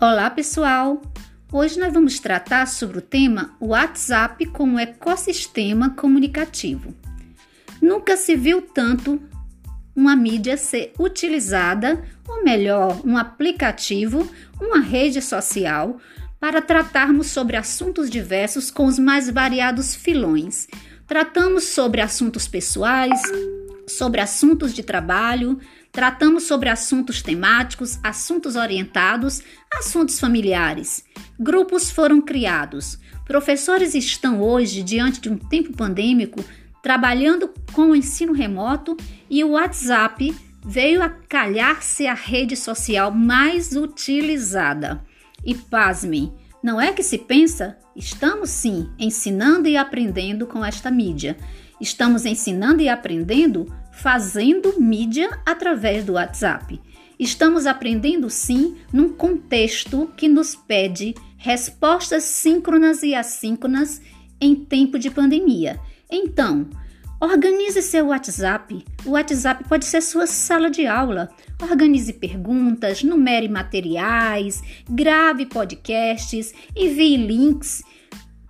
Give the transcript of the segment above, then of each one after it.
Olá, pessoal! Hoje nós vamos tratar sobre o tema WhatsApp como ecossistema comunicativo. Nunca se viu tanto uma mídia ser utilizada, ou melhor, um aplicativo, uma rede social, para tratarmos sobre assuntos diversos com os mais variados filões. Tratamos sobre assuntos pessoais, sobre assuntos de trabalho, tratamos sobre assuntos temáticos, assuntos orientados, assuntos familiares. Grupos foram criados. Professores estão hoje, diante de um tempo pandêmico, trabalhando com o ensino remoto e o WhatsApp veio a calhar ser a rede social mais utilizada. E pasmem, não é que se pensa? Estamos sim ensinando e aprendendo com esta mídia. Estamos ensinando e aprendendo fazendo mídia através do WhatsApp. Estamos aprendendo sim num contexto que nos pede respostas síncronas e assíncronas em tempo de pandemia. Então, organize seu WhatsApp. O WhatsApp pode ser sua sala de aula. Organize perguntas, numere materiais, grave podcasts, envie links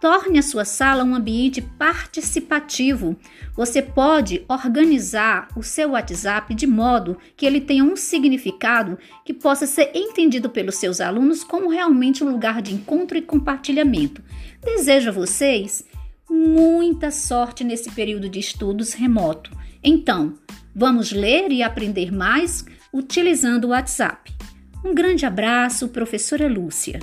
Torne a sua sala um ambiente participativo. Você pode organizar o seu WhatsApp de modo que ele tenha um significado que possa ser entendido pelos seus alunos como realmente um lugar de encontro e compartilhamento. Desejo a vocês muita sorte nesse período de estudos remoto. Então, vamos ler e aprender mais utilizando o WhatsApp. Um grande abraço, professora Lúcia.